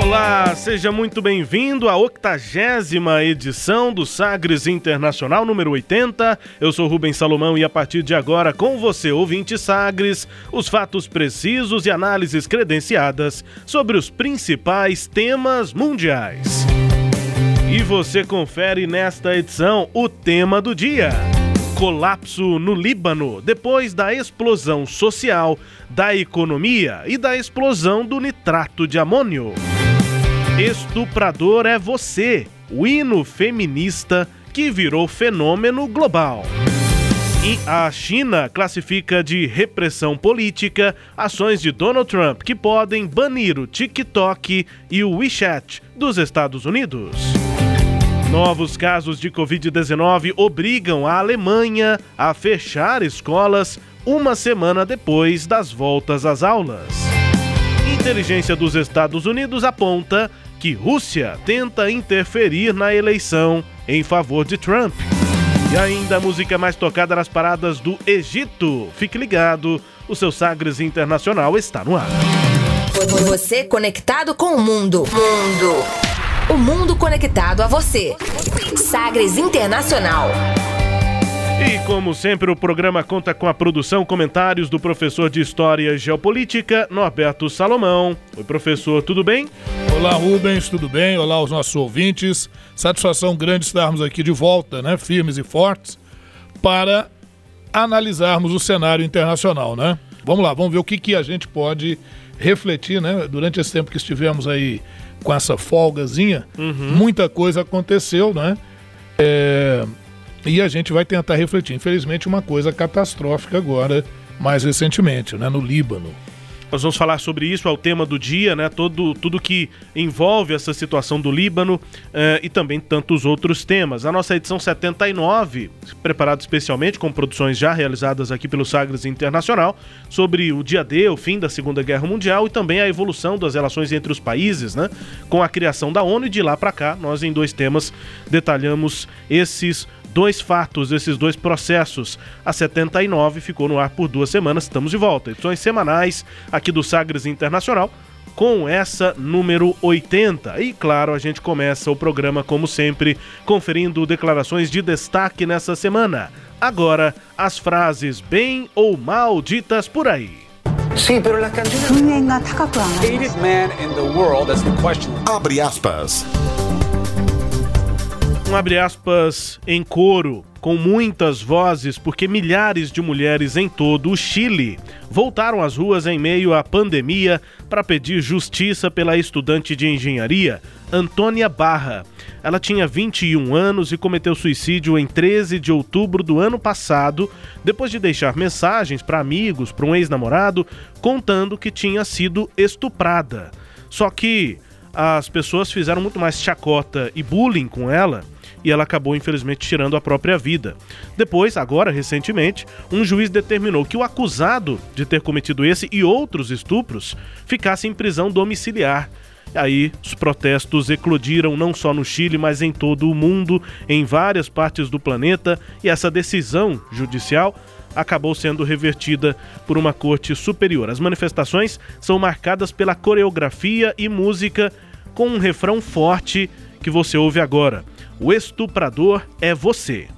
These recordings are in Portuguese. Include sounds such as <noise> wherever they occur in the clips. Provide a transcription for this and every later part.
Olá, seja muito bem-vindo à octagésima edição do Sagres Internacional número 80. Eu sou Rubens Salomão e a partir de agora, com você, ouvinte Sagres, os fatos precisos e análises credenciadas sobre os principais temas mundiais. E você confere nesta edição o tema do dia colapso no Líbano depois da explosão social, da economia e da explosão do nitrato de amônio. Estuprador é você, o hino feminista que virou fenômeno global. E a China classifica de repressão política ações de Donald Trump que podem banir o TikTok e o WeChat dos Estados Unidos. Novos casos de Covid-19 obrigam a Alemanha a fechar escolas uma semana depois das voltas às aulas. Inteligência dos Estados Unidos aponta que Rússia tenta interferir na eleição em favor de Trump. E ainda a música mais tocada nas paradas do Egito. Fique ligado, o seu Sagres Internacional está no ar. Você conectado com o mundo. Mundo. O mundo conectado a você. Sagres Internacional. E como sempre, o programa conta com a produção, comentários do professor de História e Geopolítica, Norberto Salomão. Oi, professor, tudo bem? Olá, Rubens, tudo bem? Olá aos nossos ouvintes. Satisfação grande estarmos aqui de volta, né? Firmes e fortes, para analisarmos o cenário internacional, né? Vamos lá, vamos ver o que, que a gente pode refletir, né? Durante esse tempo que estivemos aí com essa folgazinha, uhum. muita coisa aconteceu, né? É e a gente vai tentar refletir. Infelizmente, uma coisa catastrófica agora, mais recentemente, né, no Líbano. Nós vamos falar sobre isso, é o tema do dia, né? Todo, tudo que envolve essa situação do Líbano eh, e também tantos outros temas. A nossa edição 79, preparada especialmente com produções já realizadas aqui pelo Sagres Internacional, sobre o dia D, o fim da Segunda Guerra Mundial e também a evolução das relações entre os países, né? Com a criação da ONU e de lá para cá, nós em dois temas detalhamos esses dois fatos, esses dois processos. A 79 ficou no ar por duas semanas, estamos de volta. Edições semanais aqui do Sagres Internacional com essa número 80. E claro, a gente começa o programa, como sempre, conferindo declarações de destaque nessa semana. Agora, as frases bem ou mal ditas por aí. Sim, pero la Abre aspas um abre aspas em coro com muitas vozes porque milhares de mulheres em todo o Chile voltaram às ruas em meio à pandemia para pedir justiça pela estudante de engenharia Antônia Barra. Ela tinha 21 anos e cometeu suicídio em 13 de outubro do ano passado, depois de deixar mensagens para amigos, para um ex-namorado, contando que tinha sido estuprada. Só que as pessoas fizeram muito mais chacota e bullying com ela e ela acabou infelizmente tirando a própria vida. Depois, agora recentemente, um juiz determinou que o acusado de ter cometido esse e outros estupros ficasse em prisão domiciliar. Aí os protestos eclodiram não só no Chile, mas em todo o mundo, em várias partes do planeta, e essa decisão judicial acabou sendo revertida por uma corte superior. As manifestações são marcadas pela coreografia e música com um refrão forte que você ouve agora. O estuprador é você.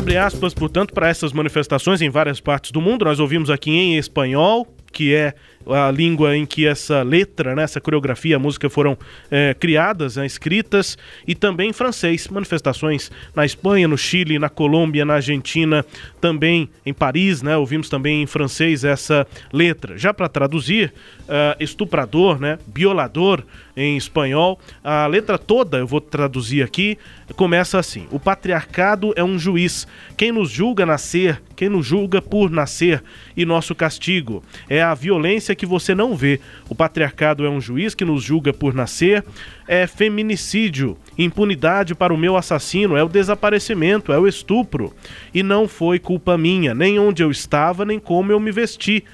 Abre aspas, portanto, para essas manifestações em várias partes do mundo. Nós ouvimos aqui em espanhol, que é a língua em que essa letra, né, essa coreografia, a música foram é, criadas, né, escritas, e também em francês. Manifestações na Espanha, no Chile, na Colômbia, na Argentina, também em Paris, né, ouvimos também em francês essa letra. Já para traduzir, uh, estuprador, né, violador em espanhol, a letra toda, eu vou traduzir aqui, começa assim: O patriarcado é um juiz, quem nos julga nascer, quem nos julga por nascer, e nosso castigo é a violência que você não vê. O patriarcado é um juiz que nos julga por nascer, é feminicídio, impunidade para o meu assassino, é o desaparecimento, é o estupro. E não foi culpa minha, nem onde eu estava, nem como eu me vesti.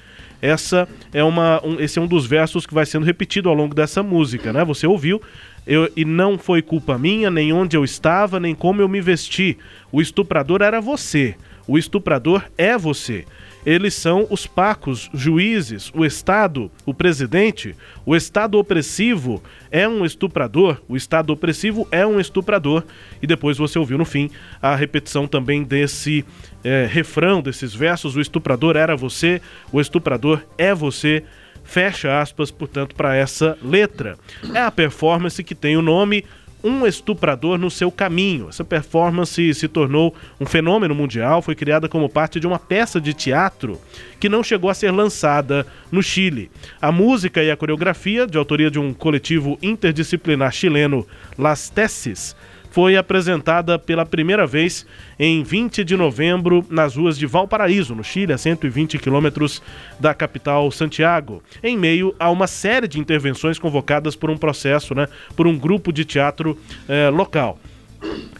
Essa é uma, um, esse é um dos versos que vai sendo repetido ao longo dessa música, né? Você ouviu? Eu, e não foi culpa minha, nem onde eu estava, nem como eu me vesti. O estuprador era você. O estuprador é você eles são os pacos, juízes, o Estado, o presidente. O Estado opressivo é um estuprador, o Estado opressivo é um estuprador. E depois você ouviu no fim a repetição também desse é, refrão, desses versos: o estuprador era você, o estuprador é você. Fecha aspas, portanto, para essa letra. É a performance que tem o nome um estuprador no seu caminho. Essa performance se tornou um fenômeno mundial, foi criada como parte de uma peça de teatro que não chegou a ser lançada no Chile. A música e a coreografia, de autoria de um coletivo interdisciplinar chileno, Las Tesis, foi apresentada pela primeira vez em 20 de novembro nas ruas de Valparaíso, no Chile, a 120 quilômetros da capital Santiago, em meio a uma série de intervenções convocadas por um processo, né, por um grupo de teatro eh, local.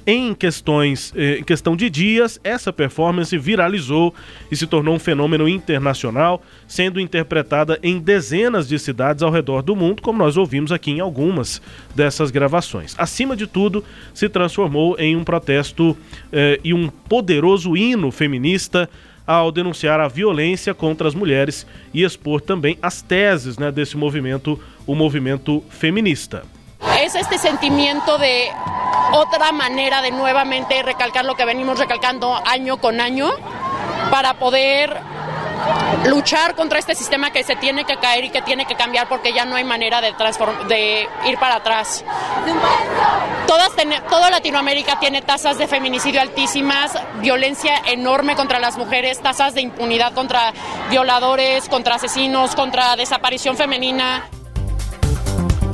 Em questões, eh, em questão de dias, essa performance viralizou e se tornou um fenômeno internacional, sendo interpretada em dezenas de cidades ao redor do mundo, como nós ouvimos aqui em algumas dessas gravações. Acima de tudo, se transformou em um protesto eh, e um poderoso hino feminista ao denunciar a violência contra as mulheres e expor também as teses né, desse movimento, o movimento feminista. Es este sentimiento de otra manera de nuevamente recalcar lo que venimos recalcando año con año para poder luchar contra este sistema que se tiene que caer y que tiene que cambiar porque ya no hay manera de, ir para atrás. Toda Latinoamérica tiene tasas de feminicidio altísimas, violencia enorme contra las mujeres, tasas de impunidad contra violadores, contra asesinos, contra desaparición femenina.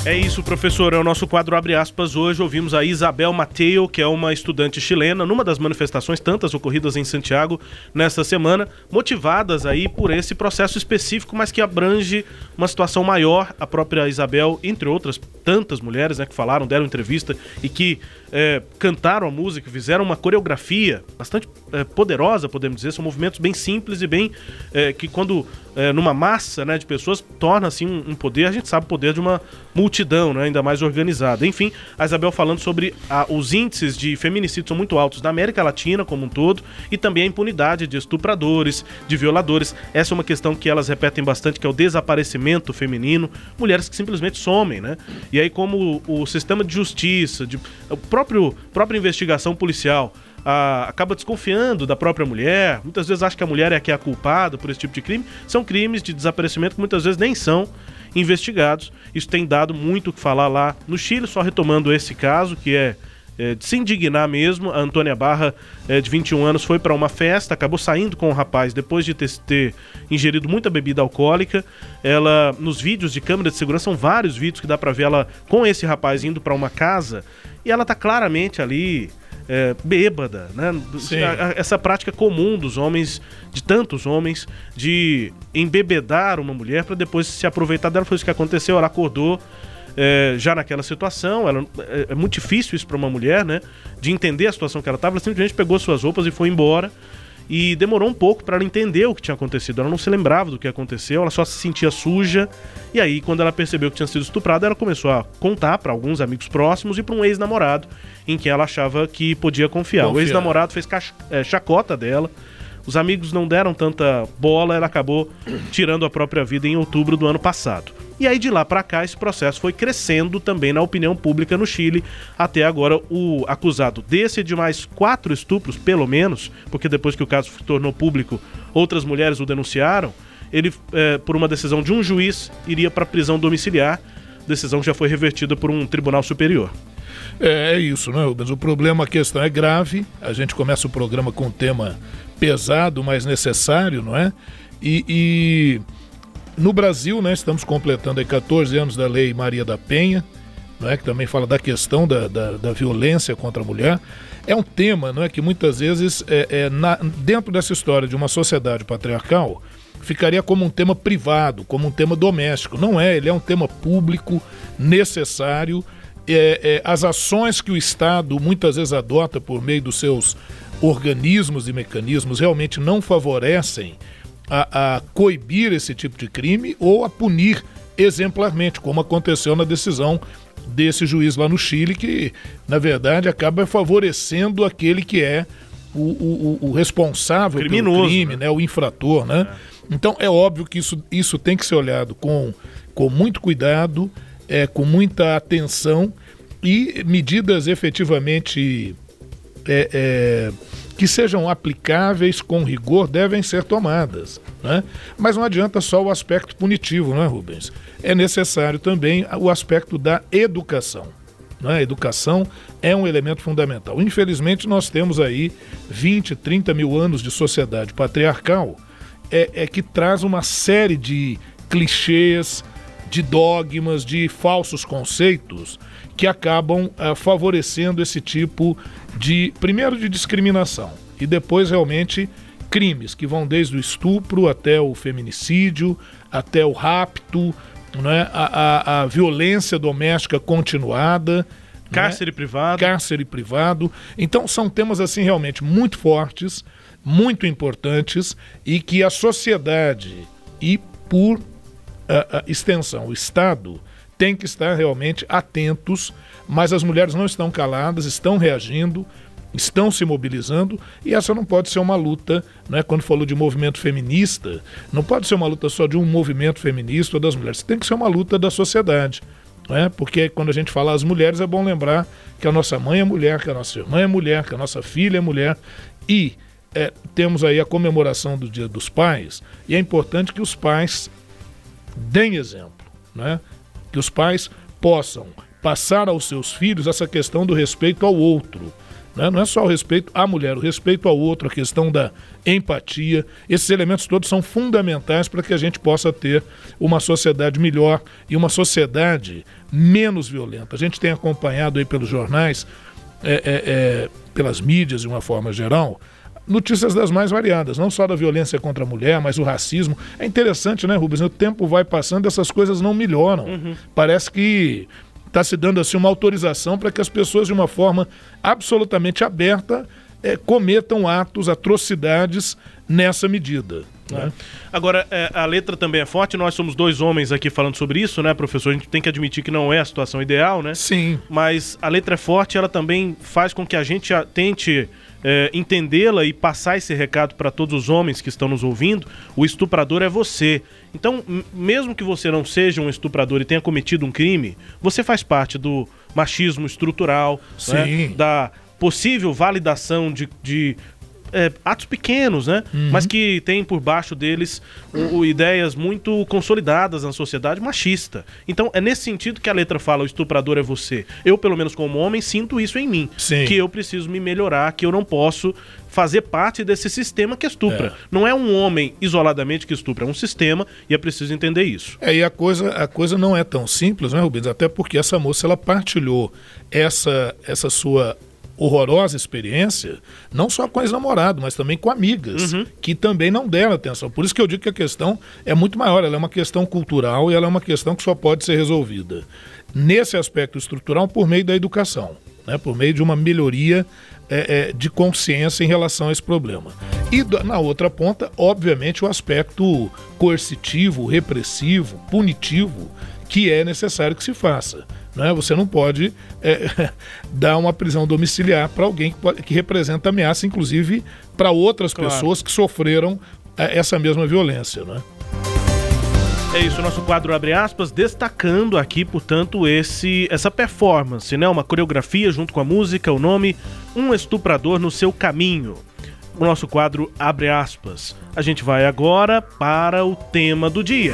É isso, professor. É o nosso quadro Abre aspas. Hoje ouvimos a Isabel Mateo, que é uma estudante chilena, numa das manifestações tantas ocorridas em Santiago nesta semana, motivadas aí por esse processo específico, mas que abrange uma situação maior. A própria Isabel, entre outras tantas mulheres né, que falaram, deram entrevista e que é, cantaram a música, fizeram uma coreografia bastante é, poderosa, podemos dizer. São movimentos bem simples e bem é, que quando é, numa massa né, de pessoas, torna assim um, um, poder, a gente sabe o poder de uma multidão, né, ainda mais organizada. Enfim, a Isabel falando sobre a, os índices de feminicídio são muito altos na América Latina como um todo e também a impunidade de estupradores, de violadores. Essa é uma questão que elas repetem bastante, que é o desaparecimento feminino, mulheres que simplesmente somem, né? E aí como o, o sistema de justiça, de, o próprio própria investigação policial a, acaba desconfiando da própria mulher, muitas vezes acha que a mulher é a que é a culpada por esse tipo de crime. São crimes de desaparecimento que muitas vezes nem são investigados. Isso tem dado muito o que falar lá no Chile, só retomando esse caso, que é, é de se indignar mesmo. A Antônia Barra, é, de 21 anos, foi para uma festa, acabou saindo com o rapaz depois de ter, ter, ingerido muita bebida alcoólica. Ela, nos vídeos de câmera de segurança, são vários vídeos que dá para ver ela com esse rapaz indo para uma casa e ela tá claramente ali é, bêbada, né? essa prática comum dos homens, de tantos homens, de embebedar uma mulher para depois se aproveitar dela. Foi isso que aconteceu. Ela acordou é, já naquela situação. Ela, é, é muito difícil isso para uma mulher, né? De entender a situação que ela estava. Ela simplesmente pegou suas roupas e foi embora. E demorou um pouco para ela entender o que tinha acontecido. Ela não se lembrava do que aconteceu, ela só se sentia suja. E aí, quando ela percebeu que tinha sido estuprada, ela começou a contar para alguns amigos próximos e para um ex-namorado em quem ela achava que podia confiar. confiar. O ex-namorado fez é, chacota dela. Os amigos não deram tanta bola, ela acabou tirando a própria vida em outubro do ano passado. E aí de lá para cá esse processo foi crescendo também na opinião pública no Chile. Até agora o acusado desse de mais quatro estupros, pelo menos, porque depois que o caso se tornou público, outras mulheres o denunciaram. Ele, é, por uma decisão de um juiz, iria para prisão domiciliar. Decisão já foi revertida por um tribunal superior. É, é isso, né, Rubens? O problema, a questão é grave. A gente começa o programa com um tema pesado, mas necessário, não é? E, e no Brasil, né, estamos completando aí 14 anos da Lei Maria da Penha, não é, que também fala da questão da, da, da violência contra a mulher. É um tema não é, que muitas vezes, é, é na, dentro dessa história de uma sociedade patriarcal, ficaria como um tema privado, como um tema doméstico. Não é, ele é um tema público, necessário. É, é, as ações que o Estado muitas vezes adota por meio dos seus organismos e mecanismos realmente não favorecem a, a coibir esse tipo de crime ou a punir exemplarmente, como aconteceu na decisão desse juiz lá no Chile, que na verdade acaba favorecendo aquele que é o, o, o responsável Criminoso, pelo crime, né? né? o infrator. Né? É. Então é óbvio que isso, isso tem que ser olhado com, com muito cuidado, é, com muita atenção e medidas efetivamente é, é, que sejam aplicáveis com rigor devem ser tomadas. Né? Mas não adianta só o aspecto punitivo, não é, Rubens? É necessário também o aspecto da educação. Né? A educação é um elemento fundamental. Infelizmente, nós temos aí 20, 30 mil anos de sociedade patriarcal é, é que traz uma série de clichês, de dogmas, de falsos conceitos que acabam uh, favorecendo esse tipo de, primeiro, de discriminação e depois realmente crimes que vão desde o estupro até o feminicídio, até o rapto, né, a, a, a violência doméstica continuada. Né, cárcere né? privado. Cárcere privado. Então são temas assim realmente muito fortes muito importantes e que a sociedade e, por extensão, o Estado tem que estar realmente atentos, mas as mulheres não estão caladas, estão reagindo, estão se mobilizando e essa não pode ser uma luta, né? Quando falou de movimento feminista, não pode ser uma luta só de um movimento feminista ou das mulheres, tem que ser uma luta da sociedade. Né? Porque quando a gente fala as mulheres, é bom lembrar que a nossa mãe é mulher, que a nossa irmã é mulher, que a nossa filha é mulher. E é, temos aí a comemoração do Dia dos Pais e é importante que os pais deem exemplo, né? que os pais possam passar aos seus filhos essa questão do respeito ao outro. Né? Não é só o respeito à mulher, o respeito ao outro, a questão da empatia. Esses elementos todos são fundamentais para que a gente possa ter uma sociedade melhor e uma sociedade menos violenta. A gente tem acompanhado aí pelos jornais, é, é, é, pelas mídias de uma forma geral, notícias das mais variadas, não só da violência contra a mulher, mas o racismo. É interessante, né, Rubens? O tempo vai passando, essas coisas não melhoram. Uhum. Parece que está se dando assim uma autorização para que as pessoas, de uma forma absolutamente aberta, é, cometam atos, atrocidades nessa medida. Né? É. Agora, é, a letra também é forte, nós somos dois homens aqui falando sobre isso, né, professor? A gente tem que admitir que não é a situação ideal, né? Sim. Mas a letra é forte, ela também faz com que a gente tente é, entendê-la e passar esse recado para todos os homens que estão nos ouvindo, o estuprador é você. Então, mesmo que você não seja um estuprador e tenha cometido um crime, você faz parte do machismo estrutural, né? da possível validação de, de é, atos pequenos, né? Uhum. Mas que tem por baixo deles o, o, ideias muito consolidadas na sociedade machista. Então é nesse sentido que a letra fala: o estuprador é você. Eu, pelo menos como homem, sinto isso em mim. Sim. Que eu preciso me melhorar, que eu não posso fazer parte desse sistema que estupra. É. Não é um homem isoladamente que estupra, é um sistema e é preciso entender isso. É, e a coisa, a coisa não é tão simples, né, Rubens? Até porque essa moça ela partilhou essa, essa sua horrorosa experiência, não só com ex-namorado, mas também com amigas, uhum. que também não deram atenção. Por isso que eu digo que a questão é muito maior, ela é uma questão cultural e ela é uma questão que só pode ser resolvida nesse aspecto estrutural por meio da educação, né? por meio de uma melhoria é, é, de consciência em relação a esse problema. E na outra ponta, obviamente, o aspecto coercitivo, repressivo, punitivo, que é necessário que se faça. Né? Você não pode é, <laughs> dar uma prisão domiciliar para alguém que, pode, que, representa ameaça, inclusive para outras claro. pessoas que sofreram é, essa mesma violência. Né? É isso, nosso quadro abre aspas, destacando aqui, portanto, esse essa performance, né? Uma coreografia junto com a música, o nome Um Estuprador no Seu Caminho. O nosso quadro abre aspas. A gente vai agora para o tema do dia.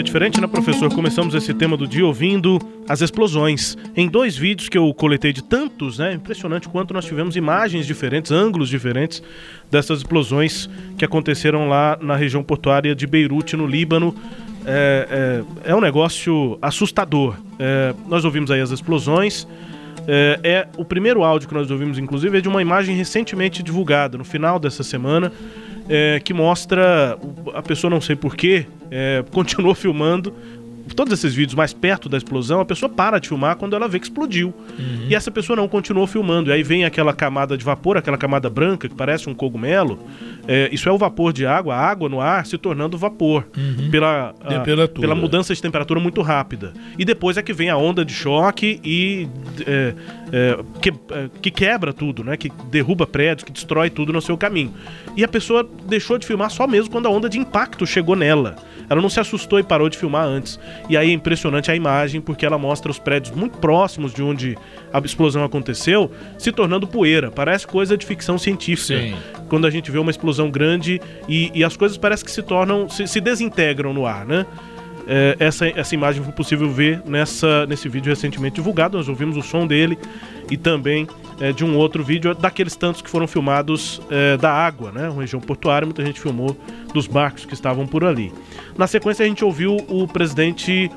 Ser diferente, né, professor? Começamos esse tema do dia ouvindo as explosões. Em dois vídeos que eu coletei de tantos, né? Impressionante quanto nós tivemos imagens diferentes, ângulos diferentes dessas explosões que aconteceram lá na região portuária de Beirute, no Líbano. É, é, é um negócio assustador. É, nós ouvimos aí as explosões. É, é, o primeiro áudio que nós ouvimos, inclusive, é de uma imagem recentemente divulgada no final dessa semana é, que mostra a pessoa, não sei porquê, é, <laughs> continuou filmando todos esses vídeos mais perto da explosão, a pessoa para de filmar quando ela vê que explodiu. Uhum. E essa pessoa não continuou filmando. E aí vem aquela camada de vapor, aquela camada branca que parece um cogumelo. É, isso é o vapor de água, a água no ar se tornando vapor uhum. pela, a, pela mudança de temperatura muito rápida. E depois é que vem a onda de choque e é, é, que, é, que quebra tudo, né? Que derruba prédios, que destrói tudo no seu caminho. E a pessoa deixou de filmar só mesmo quando a onda de impacto chegou nela. Ela não se assustou e parou de filmar antes. E aí é impressionante a imagem, porque ela mostra os prédios muito próximos de onde a explosão aconteceu, se tornando poeira. Parece coisa de ficção científica. Sim. Quando a gente vê uma explosão grande e, e as coisas parecem que se tornam, se, se desintegram no ar, né? É, essa, essa imagem foi possível ver nessa, nesse vídeo recentemente divulgado. Nós ouvimos o som dele e também é, de um outro vídeo daqueles tantos que foram filmados é, da água, né? Uma região portuária, muita gente filmou dos barcos que estavam por ali. Na sequência, a gente ouviu o presidente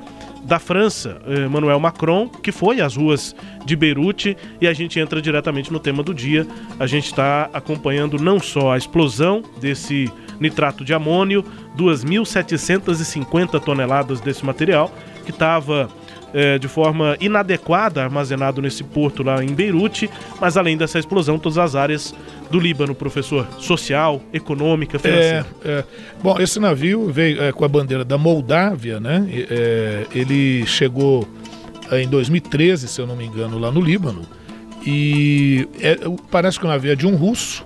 da França, Emmanuel Macron, que foi às ruas de Beirute e a gente entra diretamente no tema do dia. A gente está acompanhando não só a explosão desse nitrato de amônio, 2.750 toneladas desse material que estava é, de forma inadequada armazenado nesse porto lá em Beirute, mas além dessa explosão, todas as áreas do Líbano, professor, social, econômica, financeira. É, é. Bom, esse navio veio é, com a bandeira da Moldávia, né? É, ele chegou é, em 2013, se eu não me engano, lá no Líbano. E é, parece que o navio é de um russo,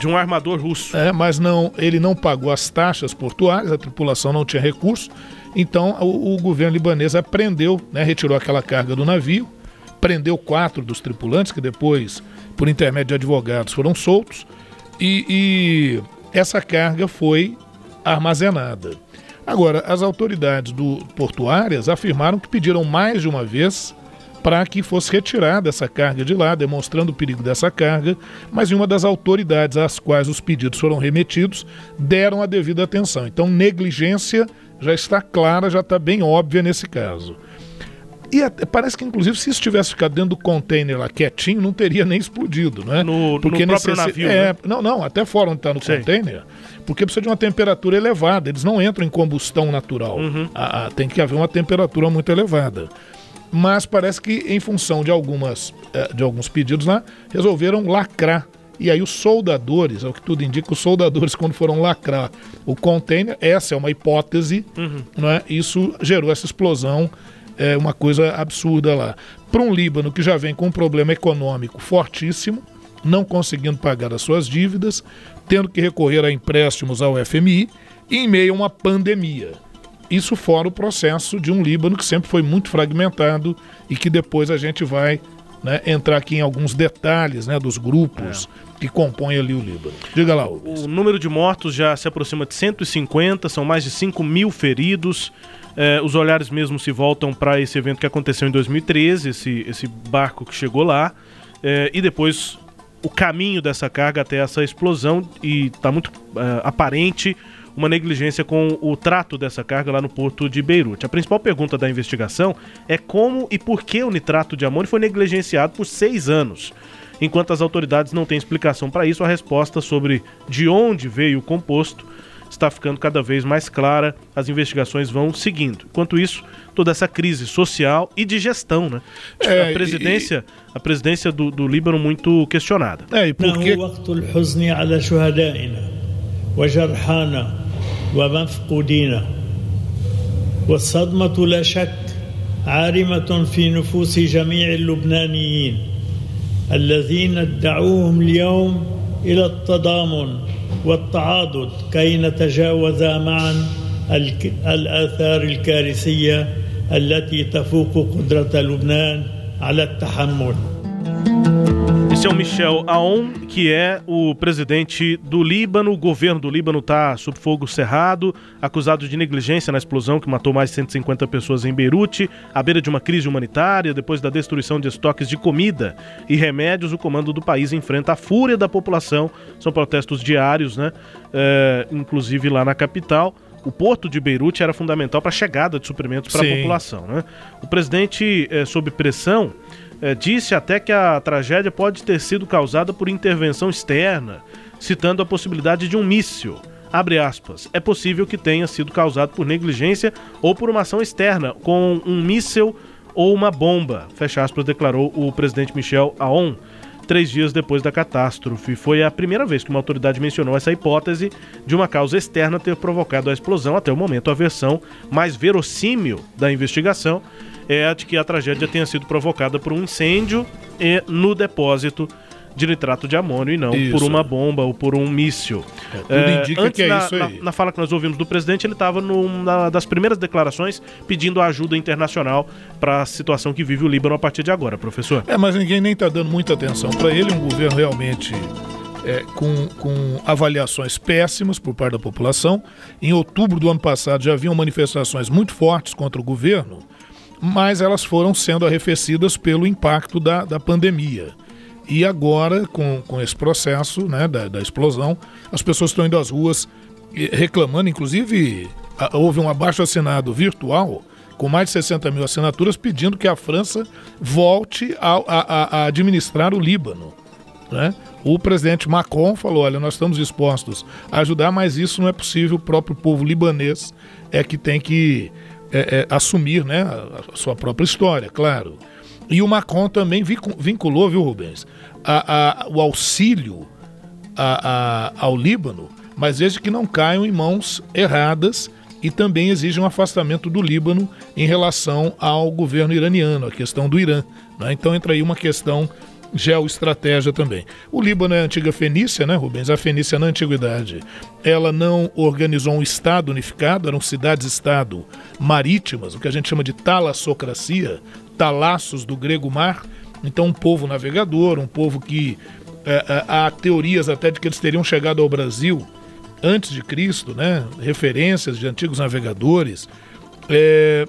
de um armador russo. É, mas não, ele não pagou as taxas portuárias, a tripulação não tinha recurso. Então o, o governo libanês apreendeu, né, retirou aquela carga do navio, prendeu quatro dos tripulantes, que depois, por intermédio de advogados, foram soltos, e, e essa carga foi armazenada. Agora, as autoridades do, portuárias afirmaram que pediram mais de uma vez para que fosse retirada essa carga de lá, demonstrando o perigo dessa carga, mas uma das autoridades às quais os pedidos foram remetidos deram a devida atenção. Então, negligência já está clara, já está bem óbvia nesse caso. E até, parece que, inclusive, se isso tivesse ficado dentro do container lá quietinho, não teria nem explodido, né? No, porque no próprio navio, é, né? Não, não, até fora onde está no Sei. container, porque precisa de uma temperatura elevada, eles não entram em combustão natural. Uhum. A, a, tem que haver uma temperatura muito elevada. Mas parece que, em função de, algumas, eh, de alguns pedidos lá, resolveram lacrar e aí os soldadores, ao que tudo indica, os soldadores <laughs> quando foram lacrar o container, essa é uma hipótese, uhum. né? isso gerou essa explosão, é uma coisa absurda lá. Para um Líbano que já vem com um problema econômico fortíssimo, não conseguindo pagar as suas dívidas, tendo que recorrer a empréstimos ao FMI em meio a uma pandemia. Isso fora o processo de um Líbano que sempre foi muito fragmentado e que depois a gente vai né, entrar aqui em alguns detalhes né, dos grupos é. que compõem ali o Líbano. Diga lá, Rubens. O número de mortos já se aproxima de 150, são mais de 5 mil feridos. É, os olhares mesmo se voltam para esse evento que aconteceu em 2013, esse, esse barco que chegou lá, é, e depois o caminho dessa carga até essa explosão, e está muito é, aparente uma negligência com o trato dessa carga lá no porto de Beirute. A principal pergunta da investigação é como e por que o nitrato de amônio foi negligenciado por seis anos. Enquanto as autoridades não têm explicação para isso, a resposta sobre de onde veio o composto está ficando cada vez mais clara, as investigações vão seguindo. Enquanto isso, toda essa crise social e de gestão, né? É, a presidência, e, a presidência do, do Líbano muito questionada. É, e porque... ومفقودين والصدمة لا شك عارمة في نفوس جميع اللبنانيين الذين ادعوهم اليوم إلى التضامن والتعاضد كي نتجاوز معا الآثار الكارثية التي تفوق قدرة لبنان على التحمل. Esse é o Michel Aoun, que é o presidente do Líbano. O governo do Líbano está sob fogo cerrado, acusado de negligência na explosão que matou mais de 150 pessoas em Beirute, à beira de uma crise humanitária, depois da destruição de estoques de comida e remédios. O comando do país enfrenta a fúria da população. São protestos diários, né? É, inclusive lá na capital o porto de Beirute era fundamental para a chegada de suprimentos para a população. Né? O presidente, é, sob pressão, é, disse até que a tragédia pode ter sido causada por intervenção externa, citando a possibilidade de um míssil. Aspas. É possível que tenha sido causado por negligência ou por uma ação externa, com um míssil ou uma bomba. Fecha aspas, declarou o presidente Michel Aoun três dias depois da catástrofe. Foi a primeira vez que uma autoridade mencionou essa hipótese de uma causa externa ter provocado a explosão. Até o momento, a versão mais verossímil da investigação é a de que a tragédia tenha sido provocada por um incêndio no depósito de nitrato de amônio e não isso. por uma bomba ou por um míssil. É, tudo é, indica antes, que é na, isso aí. Na, na, fala que nós ouvimos do presidente, ele estava numa das primeiras declarações pedindo ajuda internacional para a situação que vive o Líbano a partir de agora, professor. É, mas ninguém nem está dando muita atenção para ele, um governo realmente é, com, com avaliações péssimas por parte da população. Em outubro do ano passado já haviam manifestações muito fortes contra o governo mas elas foram sendo arrefecidas pelo impacto da, da pandemia. E agora, com, com esse processo né, da, da explosão, as pessoas estão indo às ruas reclamando, inclusive houve um abaixo assinado virtual com mais de 60 mil assinaturas pedindo que a França volte a, a, a administrar o Líbano. Né? O presidente Macron falou: olha, nós estamos dispostos a ajudar, mas isso não é possível. O próprio povo libanês é que tem que é, é, assumir né, a sua própria história, claro. E o Macron também vinculou, viu, Rubens, a, a, o auxílio a, ao Líbano, mas desde que não caiam em mãos erradas e também exige um afastamento do Líbano em relação ao governo iraniano, a questão do Irã. Né? Então entra aí uma questão geoestratégia também. O Líbano é a antiga Fenícia, né, Rubens? A Fenícia na antiguidade, ela não organizou um Estado unificado, eram cidades-estado marítimas, o que a gente chama de talassocracia, talassos do grego mar. Então, um povo navegador, um povo que é, é, há teorias até de que eles teriam chegado ao Brasil antes de Cristo, né? Referências de antigos navegadores. É,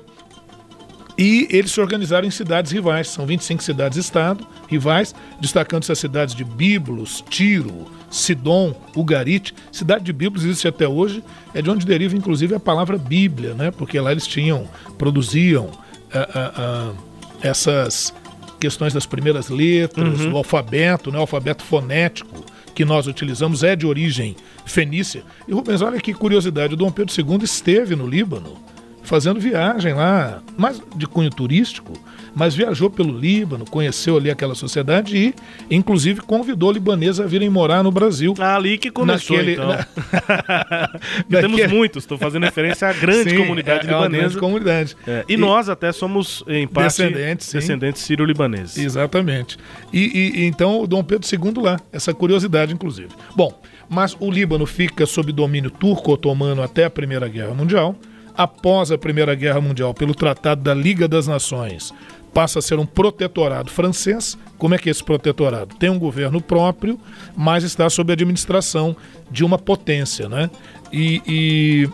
e eles se organizaram em cidades rivais, são 25 cidades-estado rivais, destacando essas cidades de Biblos, Tiro, Sidom, Ugarite. Cidade de Biblos existe até hoje, é de onde deriva inclusive a palavra Bíblia, né? porque lá eles tinham, produziam uh, uh, uh, essas questões das primeiras letras, uhum. o alfabeto, né? o alfabeto fonético que nós utilizamos é de origem fenícia. E Rubens, olha que curiosidade, o Dom Pedro II esteve no Líbano fazendo viagem lá, mais de cunho turístico, mas viajou pelo Líbano, conheceu ali aquela sociedade e, inclusive, convidou o libanês a virem morar no Brasil. Ah, ali que começou, Naquele- então. na- <laughs> Porque Temos Naquele- muito, estou fazendo referência à grande Sim, comunidade é, é libanesa. grande comunidade. É, e, nós até somos, em parte, Descendentes, descendentes sírio-libaneses. Exatamente. E, e- e então o Dom Pedro II lá, essa curiosidade, inclusive. Bom, mas o Líbano fica sob domínio turco-otomano até a Primeira Guerra Mundial. Após a Primeira Guerra Mundial, pelo Tratado da Liga das Nações, passa a ser um protetorado francês. Como é que é esse protetorado? Tem um governo próprio, mas está sob a administração de uma potência, né? E, e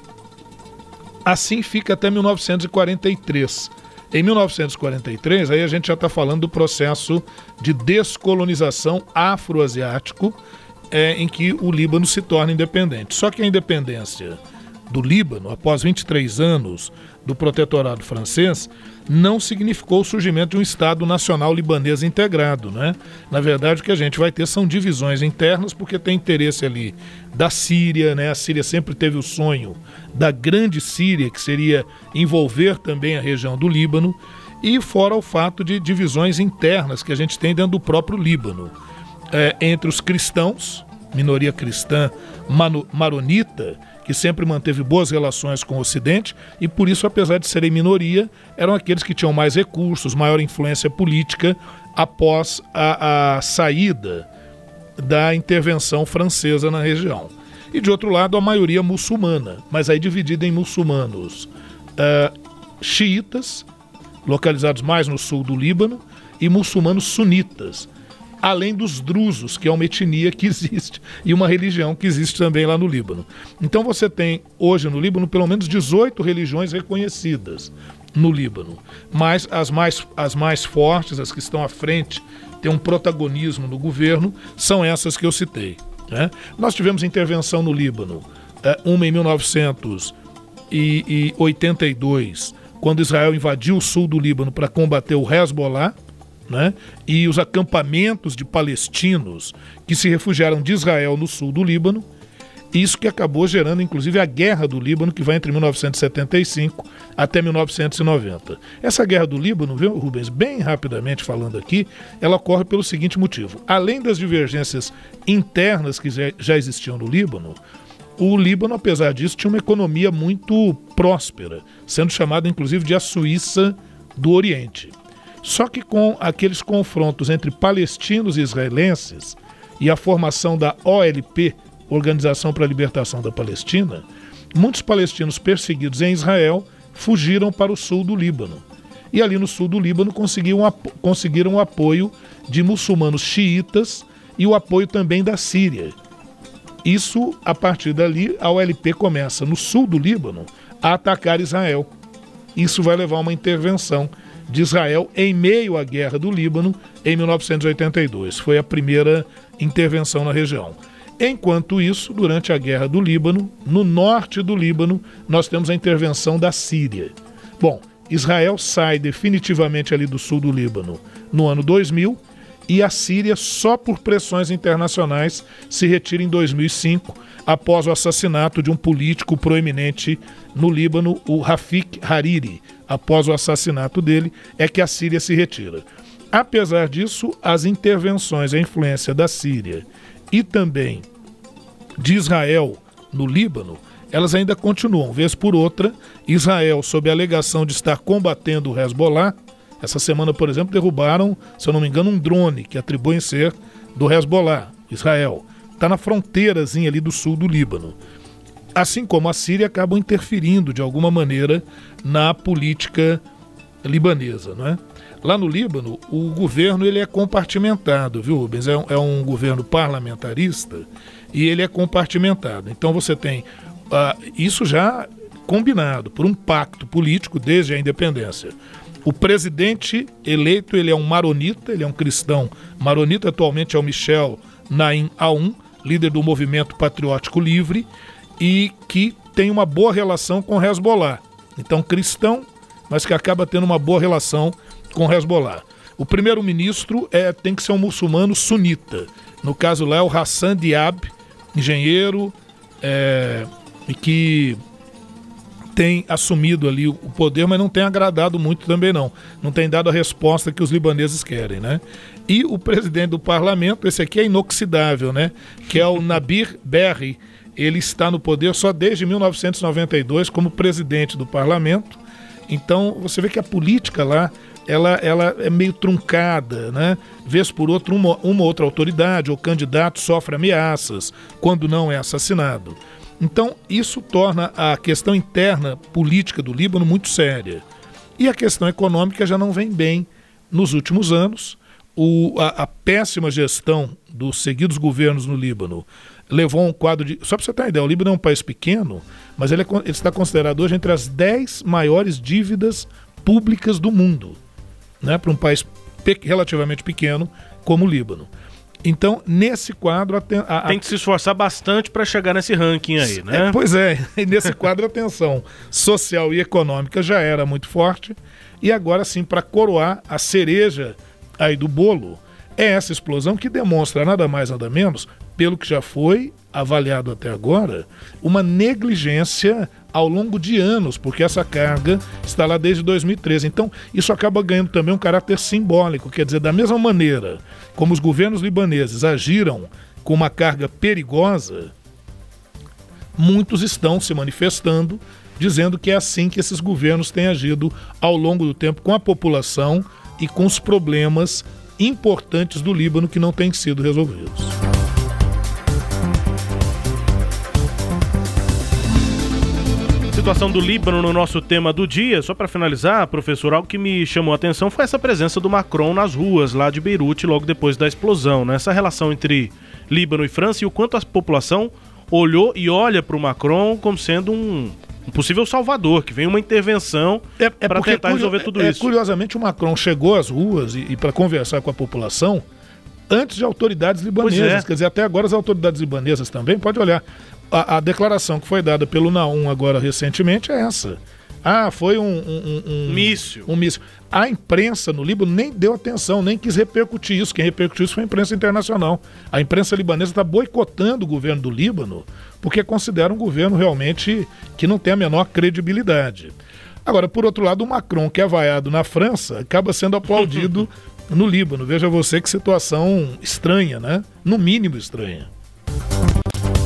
assim fica até 1943. Em 1943, aí a gente já está falando do processo de descolonização afroasiático, é, em que o Líbano se torna independente. Só que a independência do Líbano, após 23 anos do protetorado francês, não significou o surgimento de um Estado nacional libanês integrado. Né? Na verdade, o que a gente vai ter são divisões internas, porque tem interesse ali da Síria, né? a Síria sempre teve o sonho da grande Síria, que seria envolver também a região do Líbano, e fora o fato de divisões internas que a gente tem dentro do próprio Líbano é, entre os cristãos, minoria cristã maronita, que sempre manteve boas relações com o Ocidente, e por isso, apesar de serem minoria, eram aqueles que tinham mais recursos, maior influência política após a, a saída da intervenção francesa na região. E de outro lado, a maioria muçulmana, mas aí dividida em muçulmanos ah, xiitas, localizados mais no sul do Líbano, e muçulmanos sunitas, além dos drusos, que é uma etnia que existe e uma religião que existe também lá no Líbano. Então você tem hoje no Líbano pelo menos 18 religiões reconhecidas no Líbano, mas as mais, as mais fortes, as que estão à frente, têm um protagonismo no governo, são essas que eu citei. né? Nós tivemos intervenção no Líbano, eh, uma em 1982, quando Israel invadiu o sul do Líbano para combater o Hezbollah, né? e os acampamentos de palestinos que se refugiaram de Israel no sul do Líbano. Isso que acabou gerando, inclusive, a Guerra do Líbano, que vai entre 1975 até 1990. Essa Guerra do Líbano, viu, Rubens, bem rapidamente falando aqui, ela ocorre pelo seguinte motivo. Além das divergências internas que já- existiam no Líbano, o Líbano, apesar disso, tinha uma economia muito próspera, sendo chamada, inclusive, de a Suíça do Oriente. Só que com aqueles confrontos entre palestinos e israelenses e a formação da OLP, Organização para a Libertação da Palestina, muitos palestinos perseguidos em Israel fugiram para o sul do Líbano. E ali no sul do Líbano conseguiram, conseguiram o apoio de muçulmanos xiitas e o apoio também da Síria. Isso, a partir dali, a OLP começa no sul do Líbano a atacar Israel. Isso vai levar a uma intervenção de Israel em meio à guerra do Líbano em 1982. Foi a primeira intervenção na região. Enquanto isso, durante a guerra do Líbano, no norte do Líbano, nós temos a intervenção da Síria. Bom, Israel sai definitivamente ali do sul do Líbano no ano 2000 e a Síria, só por pressões internacionais, se retira em 2005, após o assassinato de um político proeminente no Líbano, o Rafik Hariri. Após o assassinato dele, é que a Síria se retira. Apesar disso, as intervenções, a influência da Síria e também de Israel no Líbano, elas ainda continuam. Vez por outra, Israel, sob a alegação de estar combatendo o Hezbollah, essa semana, por exemplo, derrubaram, se eu não me engano, um drone que atribuem ser do Hezbollah, Israel. Está na fronteirazinha ali do sul do Líbano. Assim como a Síria acabam interferindo de alguma maneira na política libanesa, não é? Lá no Líbano, o governo ele é compartimentado, viu, Rubens? É um, é um governo parlamentarista e ele é compartimentado. Então você tem ah, isso já combinado por um pacto político desde a independência. O presidente eleito ele é um maronita, ele é um cristão maronita, atualmente é o Michel Naim Aoun, líder do movimento patriótico livre e que tem uma boa relação com Hezbollah. Então, cristão, mas que acaba tendo uma boa relação com Hezbollah. O primeiro-ministro é, tem que ser um muçulmano sunita. No caso lá é o Hassan Diab, engenheiro, é, que tem assumido ali o poder, mas não tem agradado muito também não. Não tem dado a resposta que os libaneses querem, né? E o presidente do parlamento, esse aqui é inoxidável, né? Que é o Nabir Berri. Ele está no poder só desde 1992 como presidente do parlamento. Então, você vê que a política lá ela, ela é meio truncada, né? Vez por outra, uma, uma outra autoridade ou candidato sofre ameaças, quando não é assassinado. Então, isso torna a questão interna política do Líbano muito séria. E a questão econômica já não vem bem nos últimos anos. O, a, a, péssima gestão dos seguidos governos no Líbano levou um quadro de. Só para você ter uma ideia, o Líbano é um país pequeno, mas ele, é, ele está considerado hoje entre as 10 maiores dívidas públicas do mundo. Né, para um país pe relativamente pequeno como o Líbano. Então, nesse quadro. A, a, Tem que se esforçar bastante para chegar nesse ranking aí, né? É, pois é, <laughs> e nesse quadro a tensão social e econômica já era muito forte. E agora sim, para coroar a cereja aí do bolo, é essa explosão que demonstra nada mais nada menos, pelo que já foi avaliado até agora, uma negligência ao longo de anos, porque essa carga está lá desde 2013. Então, isso acaba ganhando também um caráter simbólico, quer dizer, da mesma maneira como os governos libaneses agiram com uma carga perigosa, muitos estão se manifestando dizendo que é assim que esses governos têm agido ao longo do tempo com a população e com os problemas importantes do Líbano que não têm sido resolvidos. Situação do Líbano no nosso tema do dia, só para finalizar, professor, algo que me chamou a atenção foi essa presença do Macron nas ruas lá de Beirute logo depois da explosão, né? Essa relação entre Líbano e França e o quanto a população olhou e olha para o Macron como sendo um, um, possível salvador, que vem uma intervenção é, é para tentar resolver tudo é, isso. Curiosamente, o Macron chegou às ruas e, e para conversar com a população antes de autoridades libanesas. É. Quer dizer, até agora as autoridades libanesas também, pode olhar a, a, declaração que foi dada pelo Naum agora recentemente é essa. Ah, foi um, um, um, um míssil. Um míssil. A imprensa no Líbano nem deu atenção, nem quis repercutir isso. Quem repercutiu isso foi a imprensa internacional. A imprensa libanesa está boicotando o governo do Líbano porque considera um governo realmente que não tem a menor credibilidade. Agora, por outro lado, o Macron, que é vaiado na França, acaba sendo aplaudido <laughs> no Líbano. Veja você que situação estranha, né? No mínimo estranha.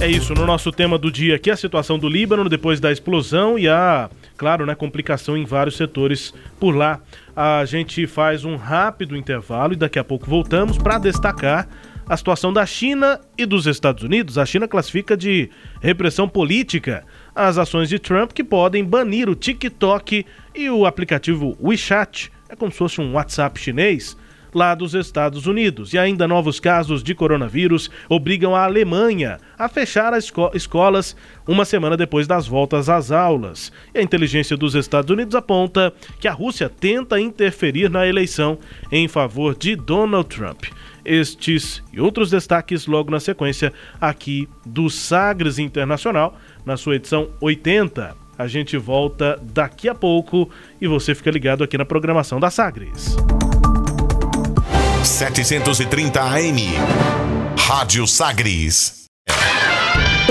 É isso, no nosso tema do dia aqui, a situação do Líbano depois da explosão e a, claro, né, complicação em vários setores por lá. A gente faz um rápido intervalo e daqui a pouco voltamos para destacar a situação da China e dos Estados Unidos. A China classifica de repressão política as ações de Trump que podem banir o TikTok e o aplicativo WeChat. É como se fosse um WhatsApp chinês lá dos Estados Unidos. E ainda novos casos de coronavírus obrigam a Alemanha a fechar as esco escolas uma semana depois das voltas às aulas. E a inteligência dos Estados Unidos aponta que a Rússia tenta interferir na eleição em favor de Donald Trump. Estes e outros destaques logo na sequência aqui do Sagres Internacional, na sua edição 80. A gente volta daqui a pouco e você fica ligado aqui na programação da Sagres. 730 AM. Rádio Sagres.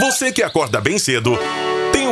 Você que acorda bem cedo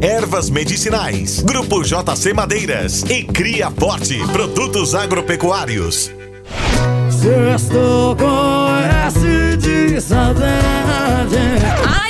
Ervas medicinais. Grupo JC Madeiras e Cria Forte, produtos agropecuários. Ai, eu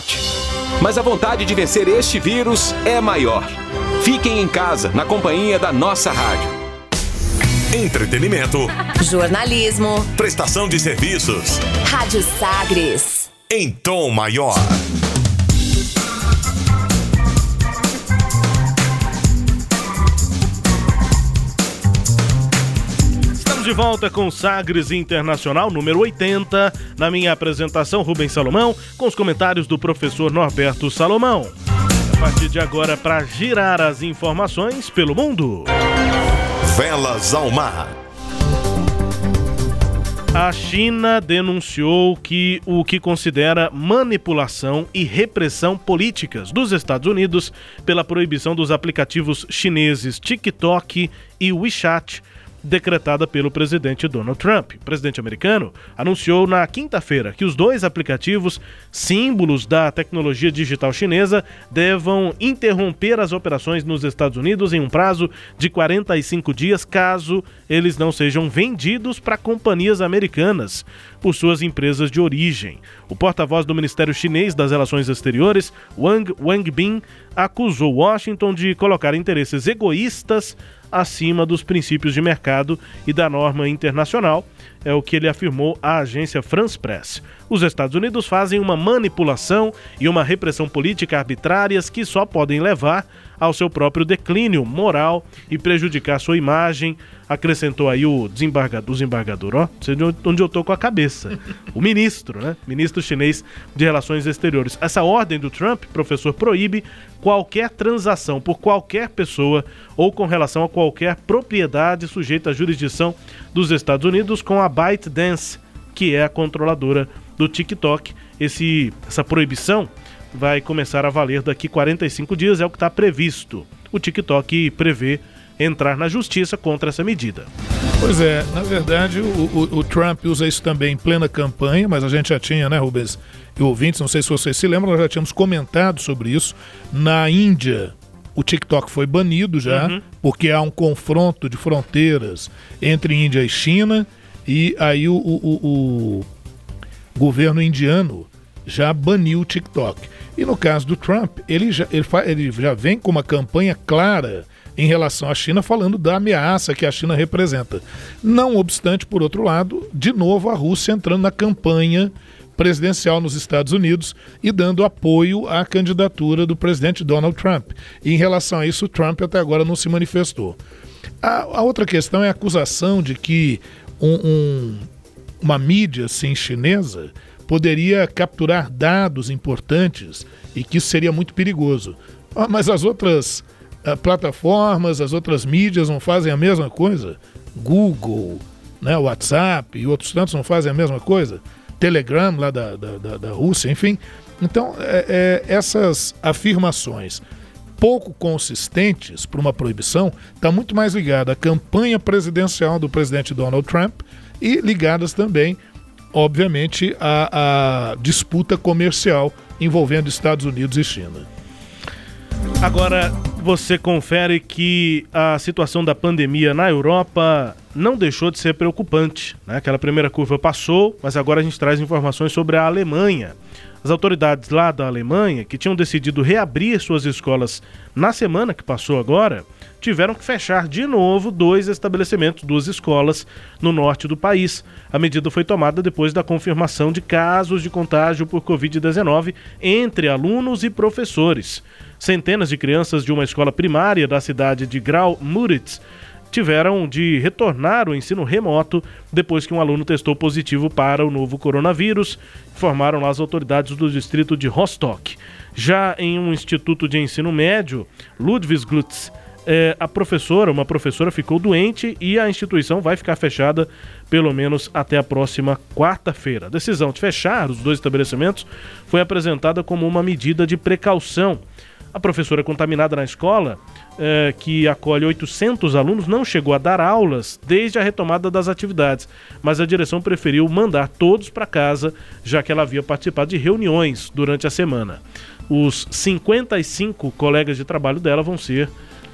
Mas a vontade de vencer este vírus é maior. Fiquem em casa, na companhia da nossa rádio. Entretenimento. Jornalismo. Prestação de serviços. Rádio Sagres. Em tom maior. Estamos de volta com Sagres Internacional número 80. Na minha apresentação, Rubens Salomão, com os comentários do professor Norberto Salomão. A partir de agora, para girar as informações pelo mundo. Velas ao mar. A China denunciou que o que considera manipulação e repressão políticas dos Estados Unidos pela proibição dos aplicativos chineses TikTok e WeChat decretada pelo presidente Donald Trump. O presidente americano anunciou na quinta-feira que os dois aplicativos, símbolos da tecnologia digital chinesa, devam interromper as operações nos Estados Unidos em um prazo de 45 dias, caso eles não sejam vendidos para companhias americanas por suas empresas de origem. O porta-voz do Ministério Chinês das Relações Exteriores, Wang Wangbin, acusou Washington de colocar interesses egoístas acima dos princípios de mercado e da norma internacional, é o que ele afirmou à agência France Press. Os Estados Unidos fazem uma manipulação e uma repressão política arbitrárias que só podem levar ao seu próprio declínio moral e prejudicar sua imagem, acrescentou aí o desembargador, desembargador ó, sei de onde eu tô com a cabeça, o <laughs> ministro, né? Ministro chinês de Relações Exteriores. Essa ordem do Trump, professor, proíbe qualquer transação por qualquer pessoa ou com relação a qualquer propriedade sujeita à jurisdição dos Estados Unidos com a ByteDance, que é a controladora do TikTok. Esse, essa proibição vai começar a valer daqui 45 dias, é o que está previsto. O TikTok prevê entrar na justiça contra essa medida. Pois é, na verdade o, o, o, Trump usa isso também em plena campanha, mas a gente já tinha, né, Rubens e ouvintes, não sei se vocês se lembram, nós já tínhamos comentado sobre isso. Na Índia, o TikTok foi banido já, uhum. porque há um confronto de fronteiras entre Índia e China, e aí o, o, o governo indiano já baniu o TikTok. E no caso do Trump, ele já, ele, ele já vem com uma campanha clara em relação à China, falando da ameaça que a China representa. Não obstante, por outro lado, de novo a Rússia entrando na campanha presidencial nos Estados Unidos e dando apoio à candidatura do presidente Donald Trump. E em relação a isso, Trump até agora não se manifestou. A, a outra questão é a acusação de que um, um, uma mídia assim, chinesa poderia capturar dados importantes e que isso seria muito perigoso. Ah, mas as outras uh, plataformas, as outras mídias não fazem a mesma coisa? Google, né, WhatsApp e outros tantos não fazem a mesma coisa? Telegram lá da, da, da, da Rússia, enfim. Então, é, é, essas afirmações pouco consistentes para uma proibição está muito mais ligada à campanha presidencial do presidente Donald Trump e ligadas também, obviamente, à, à disputa comercial envolvendo Estados Unidos e China. Agora, você confere que a situação da pandemia na Europa não deixou de ser preocupante. Né? Aquela primeira curva passou, mas agora a gente traz informações sobre a Alemanha. As autoridades lá da Alemanha, que tinham decidido reabrir suas escolas na semana que passou agora, tiveram que fechar de novo dois estabelecimentos, duas escolas no norte do país. A medida foi tomada depois da confirmação de casos de contágio por Covid-19 entre alunos e professores. Centenas de crianças de uma escola primária da cidade de Grau Muritz tiveram de retornar ao ensino remoto depois que um aluno testou positivo para o novo coronavírus, informaram as autoridades do distrito de Rostock. Já em um instituto de ensino médio, Ludwigsglutz, é, a professora, uma professora, ficou doente e a instituição vai ficar fechada pelo menos até a próxima quarta-feira. A decisão de fechar os dois estabelecimentos foi apresentada como uma medida de precaução. A professora contaminada na escola, é, que acolhe 800 alunos, não chegou a dar aulas desde a retomada das atividades, mas a direção preferiu mandar todos para casa, já que ela havia participado de reuniões durante a semana. Os 55 colegas de trabalho dela vão ser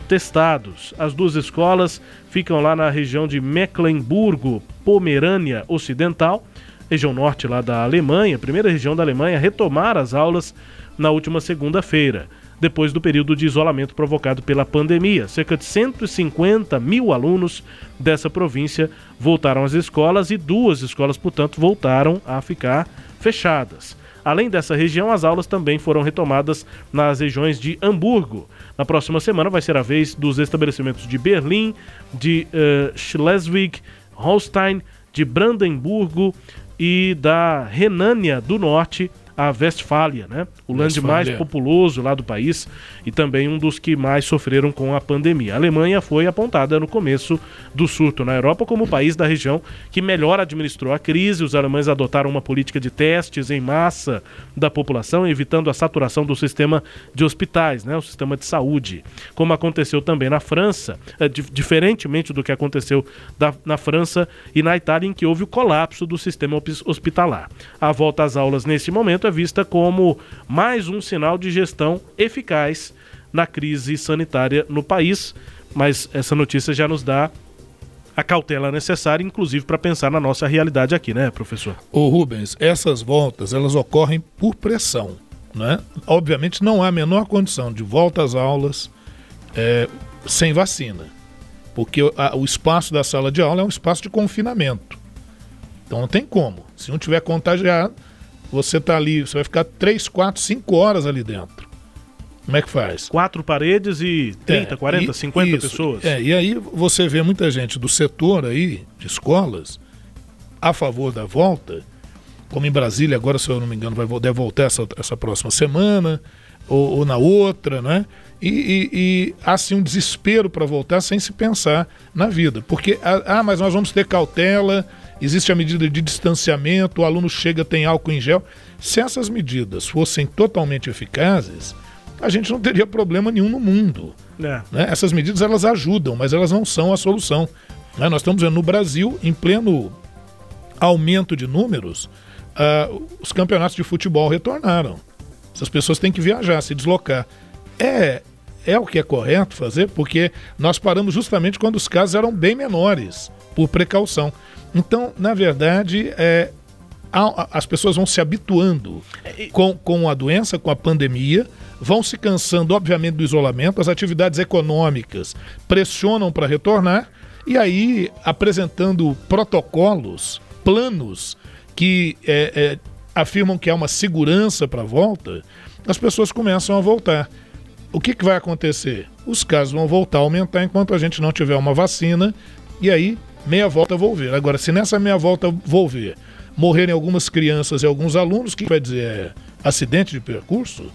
testados. As duas escolas ficam lá na região de Mecklenburgo, Pomerânia Ocidental, região norte lá da Alemanha, primeira região da Alemanha, a retomar as aulas na última segunda-feira, depois do período de isolamento provocado pela pandemia. Cerca de 150 mil alunos dessa província voltaram às escolas e duas escolas, portanto, voltaram a ficar fechadas. Além dessa região, as aulas também foram retomadas nas regiões de Hamburgo. Na próxima semana vai ser a vez dos estabelecimentos de Berlim, de uh, Schleswig, Holstein, de Brandemburgo e da Renânia do Norte a Westfália, né? O land mais populoso lá do país e também um dos que mais sofreram com a pandemia. A Alemanha foi apontada no começo do surto na Europa como o país da região que melhor administrou a crise. Os alemães adotaram uma política de testes em massa da população, evitando a saturação do sistema de hospitais, né? O sistema de saúde. Como aconteceu também na França, é, diferentemente do que aconteceu da, na França e na Itália, em que houve o colapso do sistema hospitalar. A volta às aulas nesse momento vista como mais um sinal de gestão eficaz na crise sanitária no país. Mas essa notícia já nos dá a cautela necessária, inclusive para pensar na nossa realidade aqui, né, professor? Ô Rubens, essas voltas elas ocorrem por pressão, né? Obviamente não há a menor condição de volta às aulas é, sem vacina, porque a, o espaço da sala de aula é um espaço de confinamento. Então não tem como. Se não tiver contagiado, você tá ali, você vai ficar 3, 4, 5 horas ali dentro. Como é que faz? Quatro paredes e 30, é, 40, e, 50 isso, pessoas. É, e aí você vê muita gente do setor aí, de escolas, a favor da volta, como em Brasília, agora, se eu não me engano, vai deve voltar essa, essa próxima semana, ou, ou na outra, né? E, e, e há assim um desespero para voltar sem se pensar na vida. Porque, ah, mas nós vamos ter cautela, existe a medida de distanciamento, o aluno chega, tem álcool em gel. Se essas medidas fossem totalmente eficazes, a gente não teria problema nenhum no mundo. É. Né? Essas medidas elas ajudam, mas elas não são a solução. Né? Nós estamos vendo no Brasil, em pleno aumento de números, uh, os campeonatos de futebol retornaram. Essas pessoas têm que viajar, se deslocar. É, é o que é correto fazer, porque nós paramos justamente quando os casos eram bem menores, por precaução. Então, na verdade, é, as pessoas vão se habituando é, com, com a doença, com a pandemia, vão se cansando, obviamente, do isolamento, as atividades econômicas pressionam para retornar, e aí apresentando protocolos, planos que é, é, afirmam que há uma segurança para a volta, as pessoas começam a voltar. O que, que vai acontecer? Os casos vão voltar a aumentar enquanto a gente não tiver uma vacina, e aí meia volta volver. Agora, se nessa meia volta volver morrerem algumas crianças e alguns alunos, o que vai dizer? É acidente de percurso?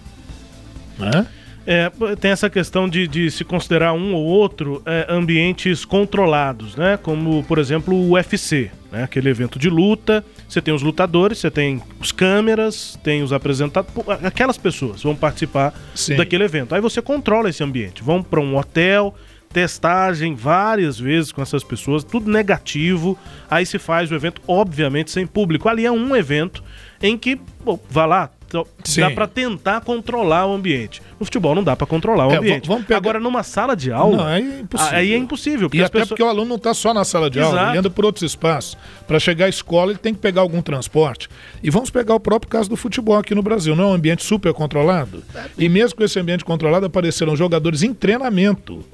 Né? É, tem essa questão de, de se considerar um ou outro é, ambientes controlados, né? Como, por exemplo, o UFC, né? aquele evento de luta. Você tem os lutadores, você tem os câmeras, tem os apresentadores. Aquelas pessoas vão participar Sim. daquele evento. Aí você controla esse ambiente. Vão para um hotel, testagem várias vezes com essas pessoas, tudo negativo. Aí se faz o evento, obviamente, sem público. Ali é um evento em que, bom, vá lá, Sim. dá para tentar controlar o ambiente. No futebol não dá para controlar o é, ambiente. Pegar... Agora, numa sala de aula, não, é impossível. aí é impossível. E até pessoas... porque o aluno não está só na sala de Exato. aula, ele anda por outros espaços. Para chegar à escola, ele tem que pegar algum transporte. E vamos pegar o próprio caso do futebol aqui no Brasil. Não é um ambiente super controlado? E mesmo com esse ambiente controlado, apareceram jogadores em treinamento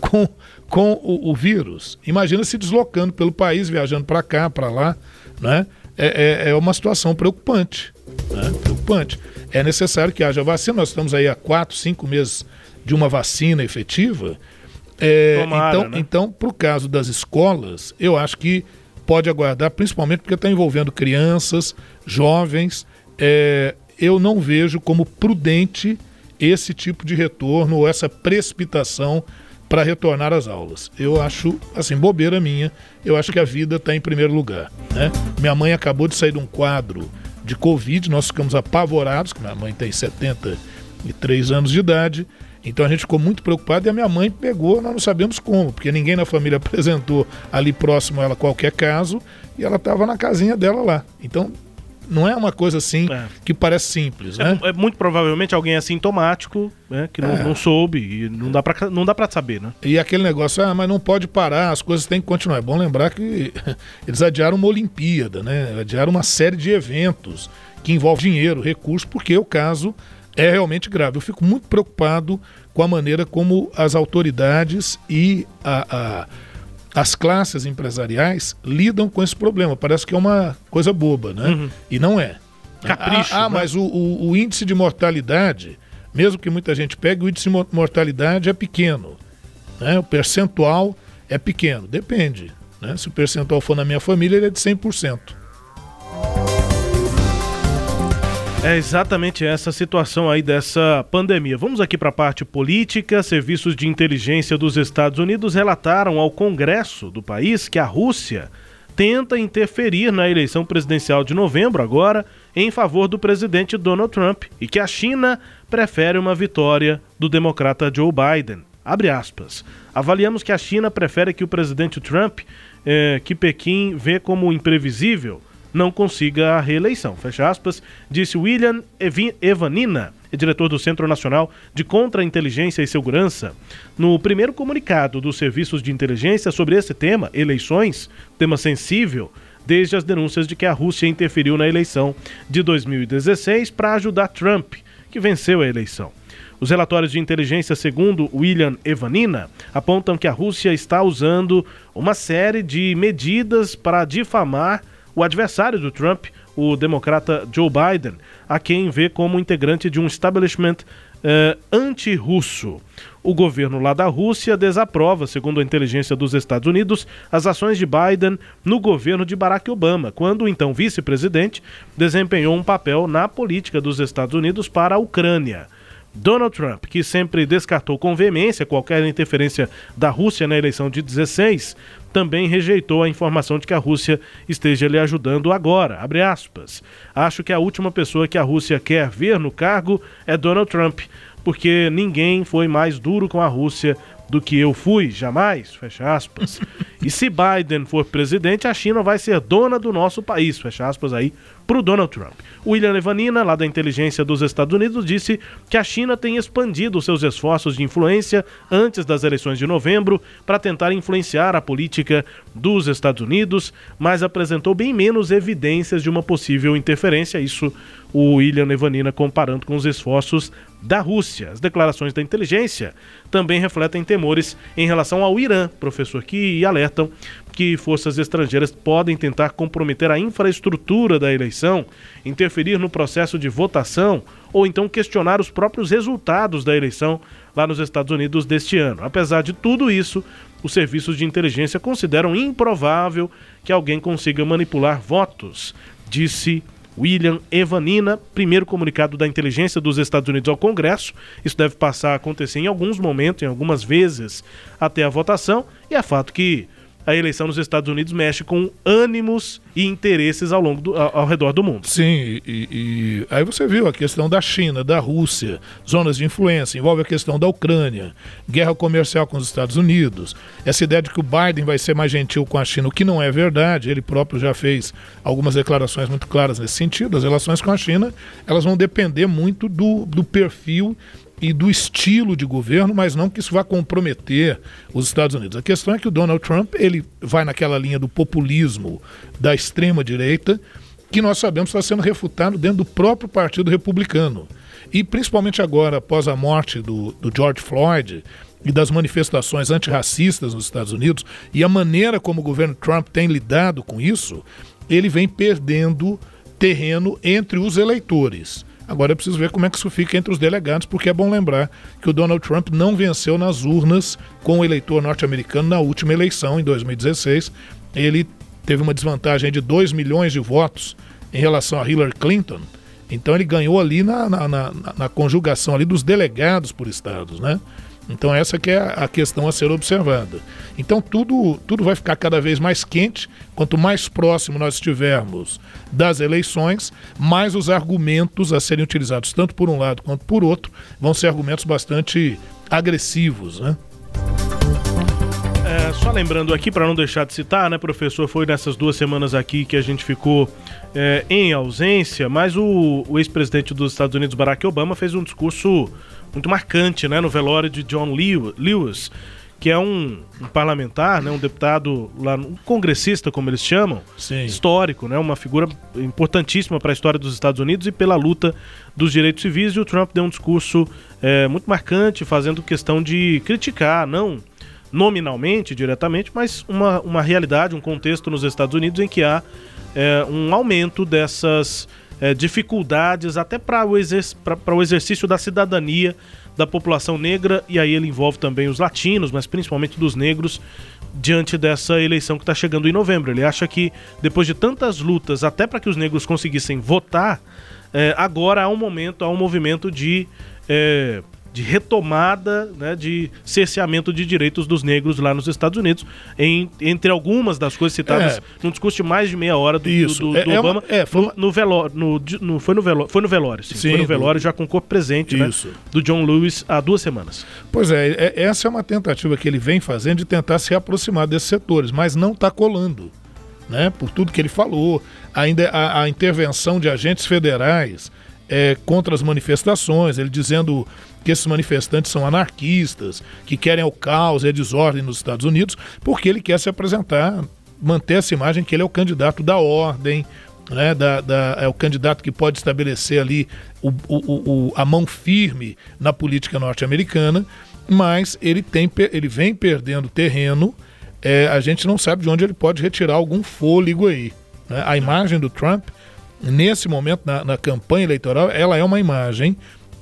com, com o, o vírus. Imagina se deslocando pelo país, viajando para cá, para lá, né? É, é, é, uma situação preocupante, né? preocupante. É necessário que haja vacina. Nós estamos aí há quatro, cinco meses de uma vacina efetiva. É, Tomara, então, né? então para o caso das escolas, eu acho que pode aguardar, principalmente porque está envolvendo crianças, jovens. É, eu não vejo como prudente esse tipo de retorno ou essa precipitação para retornar às aulas. Eu acho, assim, bobeira minha, eu acho que a vida está em primeiro lugar. Né? Minha mãe acabou de sair de um quadro de Covid, nós ficamos apavorados, que minha mãe tem 73 anos de idade, então a gente ficou muito preocupado e a minha mãe pegou, nós não sabemos como, porque ninguém na família <laughs> apresentou ali próximo a ela qualquer caso e ela estava na casinha dela lá. Então não é uma coisa assim é. que parece simples, né? É, é, muito provavelmente alguém assintomático, né? Que não, é. não soube e não dá para não dá para saber, né? E aquele negócio, ah, mas não pode parar, as coisas têm que continuar. É bom lembrar que <laughs> eles adiaram uma Olimpíada, né? Adiaram uma série de eventos que envolve dinheiro, recursos, porque o caso é realmente grave. Eu fico muito preocupado com a maneira como as autoridades e a, a as classes empresariais lidam com esse problema. Parece que é uma coisa boba, né? Uhum. E não é. Capricho. Ah, ah né? mas o, o, o, índice de mortalidade, mesmo que muita gente pegue, o índice de mortalidade é pequeno. Né? O percentual é pequeno. Depende. Né? Se o percentual for na minha família, ele é de 100%. É exatamente essa situação aí dessa pandemia. Vamos aqui para a parte política. Serviços de inteligência dos Estados Unidos relataram ao Congresso do país que a Rússia tenta interferir na eleição presidencial de novembro, agora, em favor do presidente Donald Trump, e que a China prefere uma vitória do democrata Joe Biden. Abre aspas. Avaliamos que a China prefere que o presidente Trump, eh, que Pequim vê como imprevisível, não consiga a reeleição. Fecha aspas, disse William Evanina, diretor do Centro Nacional de Contra-Inteligência e Segurança. No primeiro comunicado dos serviços de inteligência sobre esse tema, eleições, tema sensível, desde as denúncias de que a Rússia interferiu na eleição de 2016 para ajudar Trump, que venceu a eleição. Os relatórios de inteligência, segundo William Evanina, apontam que a Rússia está usando uma série de medidas para difamar o adversário do Trump, o democrata Joe Biden, a quem vê como integrante de um establishment uh, anti-russo. O governo lá da Rússia desaprova, segundo a inteligência dos Estados Unidos, as ações de Biden no governo de Barack Obama, quando então vice-presidente desempenhou um papel na política dos Estados Unidos para a Ucrânia. Donald Trump, que sempre descartou com veemência qualquer interferência da Rússia na eleição de 16, também rejeitou a informação de que a Rússia esteja lhe ajudando agora. Acho que a última pessoa que a Rússia quer ver no cargo é Donald Trump, porque ninguém foi mais duro com a Rússia do que eu fui, jamais, fecha aspas. E se Biden for presidente, a China vai ser dona do nosso país, fecha aspas aí, para o Donald Trump. William Levanina, lá da inteligência dos Estados Unidos, disse que a China tem expandido seus esforços de influência antes das eleições de novembro para tentar influenciar a política dos Estados Unidos, mas apresentou bem menos evidências de uma possível interferência. Isso o William Levanina comparando com os esforços da Rússia. As declarações da inteligência também refletem temores em relação ao Irã, professor, que alertam que forças estrangeiras podem tentar comprometer a infraestrutura da eleição, interferir no processo de votação ou então questionar os próprios resultados da eleição lá nos Estados Unidos deste ano. Apesar de tudo isso, os serviços de inteligência consideram improvável que alguém consiga manipular votos, disse William Evanina, primeiro comunicado da inteligência dos Estados Unidos ao Congresso. Isso deve passar a acontecer em alguns momentos, em algumas vezes, até a votação. E é fato que a eleição nos Estados Unidos mexe com ânimos e interesses ao longo do, ao, ao redor do mundo. Sim, e, e, aí você viu a questão da China, da Rússia, zonas de influência, envolve a questão da Ucrânia, guerra comercial com os Estados Unidos, essa ideia de que o Biden vai ser mais gentil com a China, o que não é verdade, ele próprio já fez algumas declarações muito claras nesse sentido, as relações com a China, elas vão depender muito do, do perfil e do estilo de governo, mas não que isso vá comprometer os Estados Unidos. A questão é que o Donald Trump ele vai naquela linha do populismo da extrema direita, que nós sabemos está sendo refutado dentro do próprio Partido Republicano. E principalmente agora, após a morte do, do George Floyd e das manifestações antirracistas nos Estados Unidos e a maneira como o governo Trump tem lidado com isso, ele vem perdendo terreno entre os eleitores. Agora é preciso ver como é que isso fica entre os delegados, porque é bom lembrar que o Donald Trump não venceu nas urnas com o eleitor norte-americano na última eleição, em 2016. Ele teve uma desvantagem de 2 milhões de votos em relação a Hillary Clinton. Então ele ganhou ali na, na, na, na conjugação ali dos delegados por estados, né? Então essa que é a questão a ser observada. Então tudo, tudo vai ficar cada vez mais quente. Quanto mais próximo nós estivermos das eleições, mais os argumentos a serem utilizados, tanto por um lado quanto por outro, vão ser argumentos bastante agressivos, né? É, só lembrando aqui, para não deixar de citar, né, professor, foi nessas duas semanas aqui que a gente ficou é, em ausência, mas o, o ex-presidente dos Estados Unidos, Barack Obama, fez um discurso muito marcante né, no velório de John Lewis, que é um, um parlamentar, né, um deputado, lá, um congressista, como eles chamam, Sim. histórico, né, uma figura importantíssima para a história dos Estados Unidos e pela luta dos direitos civis. E o Trump deu um discurso é, muito marcante, fazendo questão de criticar, não nominalmente, diretamente, mas uma, uma realidade, um contexto nos Estados Unidos em que há é, um aumento dessas é, dificuldades até para o, exerc o exercício da cidadania da população negra, e aí ele envolve também os latinos, mas principalmente dos negros, diante dessa eleição que está chegando em novembro. Ele acha que depois de tantas lutas, até para que os negros conseguissem votar, é, agora há um momento, há um movimento de é, de retomada, né, de cerceamento de direitos dos negros lá nos Estados Unidos, em, entre algumas das coisas citadas É. num discurso de mais de meia hora do, Isso. do, do É- é uma- Obama, é, foi no, no velório, no, no- foi no velório, foi no velório, sim, Sim, foi no do- velório já com o corpo presente, né, do John Lewis há duas semanas. Pois é, é- essa é uma tentativa que ele vem fazendo de tentar se aproximar desses setores, mas não está colando. Né? Por tudo que ele falou, ainda a, a intervenção de agentes federais é, contra as manifestações, ele dizendo que esses manifestantes são anarquistas, que querem o caos e a desordem nos Estados Unidos, porque ele quer se apresentar, manter essa imagem que ele é o candidato da ordem, né, da, da- é o candidato que pode estabelecer ali o, o- o- a mão firme na política norte-americana, mas ele, tem, ele vem perdendo terreno. é, a gente não sabe de onde ele pode retirar algum fôlego aí. né? A imagem do Trump, nesse momento, na, na campanha eleitoral, ela é uma imagem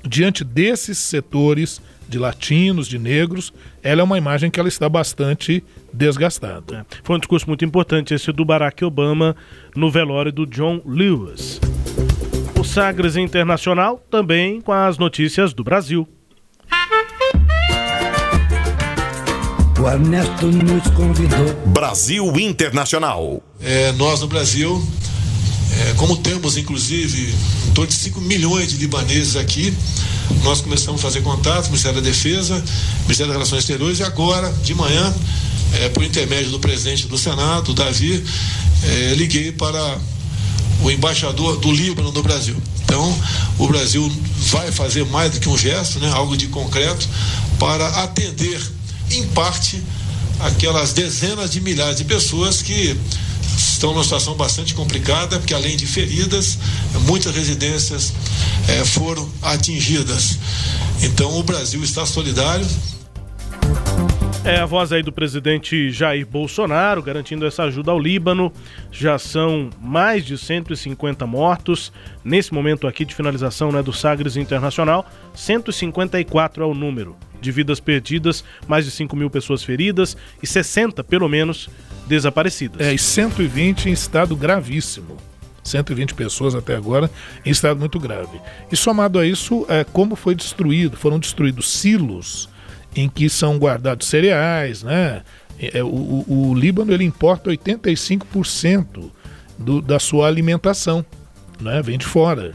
diante desses setores de latinos, de negros, ela é uma imagem que ela está bastante desgastada. Foi um discurso muito importante esse do Barack Obama no velório do John Lewis. O Sagres Internacional também com as notícias do Brasil. O Ernesto nos convidou. Brasil Internacional. É, nós no Brasil, é, como temos inclusive em torno de 5 milhões de libaneses aqui, nós começamos a fazer contato, Ministério da Defesa, Ministério das Relações Exteriores, e agora, de manhã, é, por intermédio do presidente do Senado, Davi, é, liguei para o embaixador do Líbano no Brasil. Então, o Brasil vai fazer mais do que um gesto, né, algo de concreto, para atender, em parte, aquelas dezenas de milhares de pessoas que estão numa situação bastante complicada, porque além de feridas, muitas residências eh, foram atingidas. Então, o Brasil está solidário. É a voz aí do presidente Jair Bolsonaro garantindo essa ajuda ao Líbano. Já são mais de 150 mortos. Nesse momento aqui de finalização né, do Sagres Internacional, 154 é o número de vidas perdidas, mais de 5 mil pessoas feridas e 60, pelo menos, desaparecidas. É, e 120 em estado gravíssimo. 120 pessoas até agora em estado muito grave. E somado a isso, é, como foi destruído, foram destruídos silos em que são guardados cereais, né? É, o, o- o Líbano ele importa 85% do, da sua alimentação, né? Vem de fora.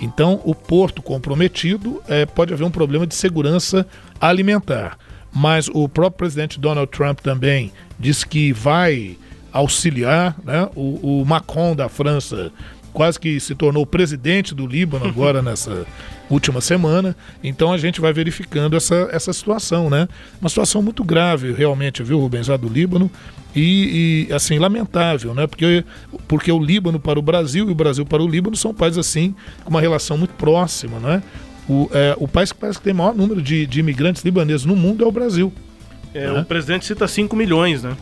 Então, o porto comprometido é, pode haver um problema de segurança alimentar. Mas o próprio presidente Donald Trump também disse que vai auxiliar, né? O, o Macron da França quase que se tornou presidente do Líbano agora <laughs> nessa última semana. Então a gente vai verificando essa, essa situação, né? Uma situação muito grave, realmente, viu, Rubens, lá do Líbano. E, e, assim, lamentável, né? Porque, porque o Líbano para o Brasil e o Brasil para o Líbano são países assim, com uma relação muito próxima, né? O, é, o país que parece que tem maior número de, de imigrantes libaneses no mundo é o Brasil. É, né? O presidente cita 5 milhões, né?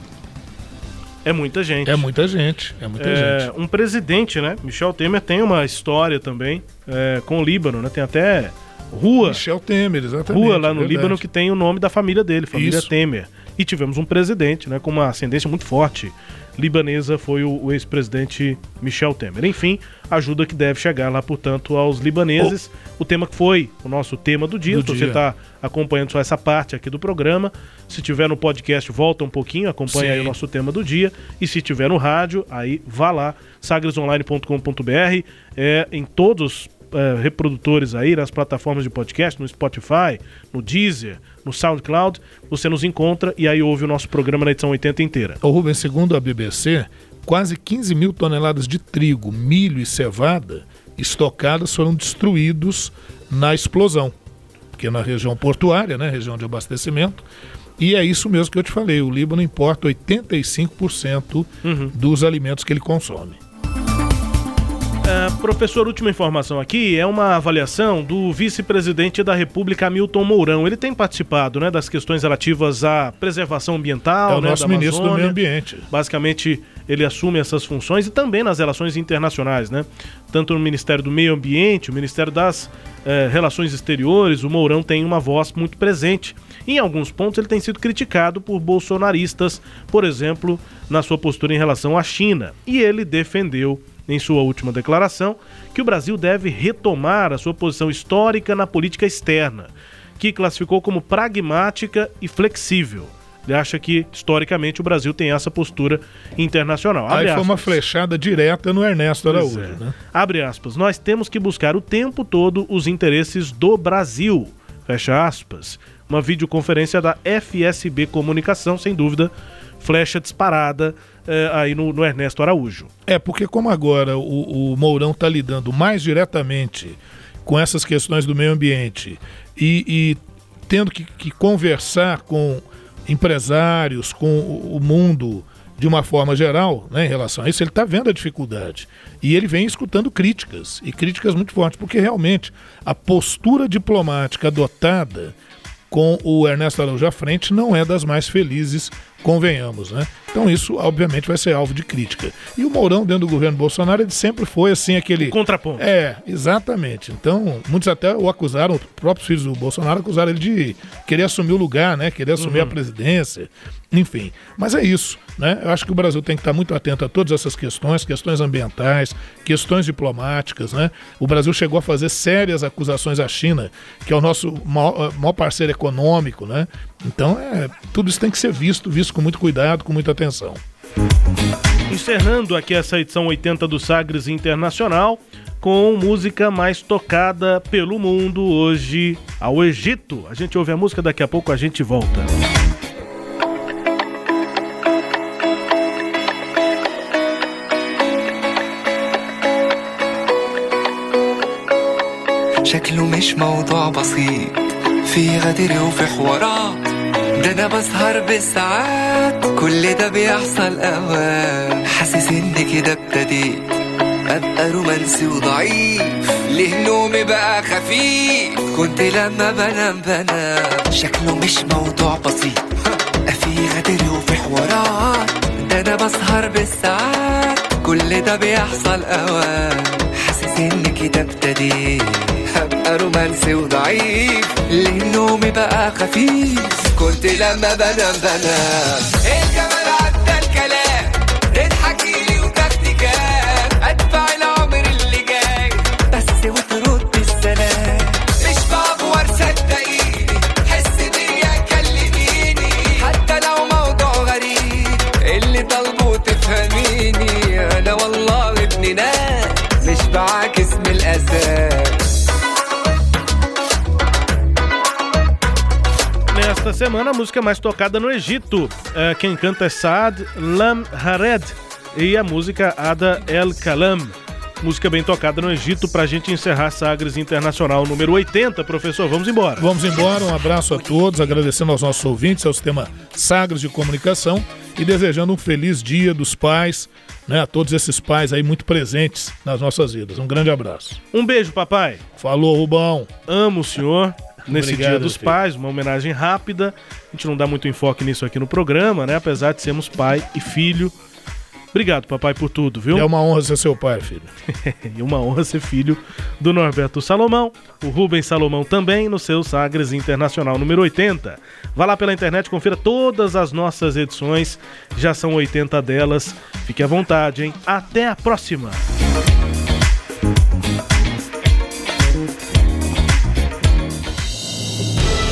É muita gente. É muita gente, é muita É, gente. Um presidente, né? Michel Temer tem uma história também é, com o Líbano, né? Tem até rua. Michel Temer, exatamente. Rua lá no verdade. Líbano que tem o nome da família dele, família Isso. Temer. E tivemos um presidente, né? Com uma ascendência muito forte libanesa foi o, o ex-presidente Michel Temer. Enfim, ajuda que deve chegar lá, portanto, aos libaneses. O tema que foi o nosso tema do dia. Do Se você está acompanhando só essa parte aqui do programa, se tiver no podcast, volta um pouquinho, acompanha aí o Sim. nosso tema do dia. E se tiver no rádio, aí vá lá, sagresonline.com.br, é, em todos é, reprodutores aí, nas plataformas de podcast, no Spotify, no Deezer, no SoundCloud, você nos encontra e aí ouve o nosso programa na edição 80 inteira. Ô Rubens, segundo a BBC, quase 15 mil toneladas de trigo, milho e cevada estocadas foram destruídos na explosão. Porque na região portuária, né, região de abastecimento, e é isso mesmo que eu te falei, o Líbano importa 85% dos alimentos que ele consome. É, professor, última informação aqui é uma avaliação do vice-presidente da República, Hamilton Mourão. Ele tem participado né, das questões relativas à preservação ambiental. É o né, nosso ministro do. Meio Ambiente. Basicamente, ele assume essas funções e também nas relações internacionais, né? Tanto no Ministério do Meio Ambiente, o Ministério das eh, Relações Exteriores, o Mourão tem uma voz muito presente. Em alguns pontos, ele tem sido criticado por bolsonaristas, por exemplo, na sua postura em relação à China. E ele defendeu, em sua última declaração, que o Brasil deve retomar a sua posição histórica na política externa, que classificou como pragmática e flexível. Ele acha que, historicamente, o Brasil tem essa postura internacional. Aí Abre foi uma flechada direta no Ernesto Araújo. é. Né? Abre aspas. Nós temos que buscar o tempo todo os interesses do Brasil. Fecha aspas. Uma videoconferência da FSB Comunicação, sem dúvida, flecha disparada eh, aí no, no Ernesto Araújo. É, porque como agora o, o Mourão está lidando mais diretamente com essas questões do meio ambiente e, e tendo que, que conversar com empresários, com o, o mundo de uma forma geral, né, em relação a isso, ele está vendo a dificuldade. E ele vem escutando críticas, e críticas muito fortes, porque realmente a postura diplomática adotada com o Ernesto Araújo à frente não é das mais felizes, convenhamos, né? Então isso, obviamente, vai ser alvo de crítica. E o Mourão, dentro do governo Bolsonaro, ele sempre foi assim, aquele... contraponto. É, exatamente. Então, muitos até o acusaram, os próprios filhos do Bolsonaro acusaram ele de querer assumir o lugar, né? Querer assumir Uhum. a presidência, enfim. Mas é isso, né? Eu acho que o Brasil tem que estar muito atento a todas essas questões, questões ambientais, questões diplomáticas, né? O Brasil chegou a fazer sérias acusações à China, que é o nosso maior, maior parceiro econômico, né? Então, é, tudo isso tem que ser visto, visto com muito cuidado, com muita atenção. Encerrando aqui essa edição 80 do Sagres Internacional com música mais tocada pelo mundo hoje ao Egito. A gente ouve a música, daqui a pouco a gente volta. شكله مش موضوع بسيط في غدر وفي حوارات ده أنا بسهر بالساعات كل ده بيحصل اوقات. حاسس ان كده ابتديت ابقى رومانسي وضعيف. ليه نومي بقى خفيف؟ كنت لما بنام بنام. شكله مش موضوع بسيط. <laughs> في غدر وفي حوارات. ده أنا بسهر بالساعات كل ده بيحصل اوقات. حاسس ان كده ابتديت هبقى رومانسي وضعيف. ليه نومي بقى خفيف؟ Kul dilenme benem benem Ey semana, a música mais tocada no Egito. É, quem canta é Saad Lam Hared e a música Ada El Kalam. Música bem tocada no Egito pra gente encerrar Sagres Internacional número 80. Professor, vamos embora. Vamos embora, um abraço a todos, agradecendo aos nossos ouvintes, ao sistema Sagres de Comunicação e desejando um feliz dia dos pais, né, a todos esses pais aí muito presentes nas nossas vidas. Um grande abraço. Um beijo, papai. Falou, Rubão. Amo o senhor. Nesse Obrigado, Dia dos filho. Pais, uma homenagem rápida. A gente não dá muito enfoque nisso aqui no programa, né? Apesar de sermos pai e filho. Obrigado, papai, por tudo, viu? É uma honra ser seu pai, filho. <laughs> e uma honra ser filho do Norberto Salomão, o Rubens Salomão também, no seu Sagres Internacional número 80. Vá lá pela internet, confira todas as nossas edições, já são 80 delas. Fique à vontade, hein? Até a próxima!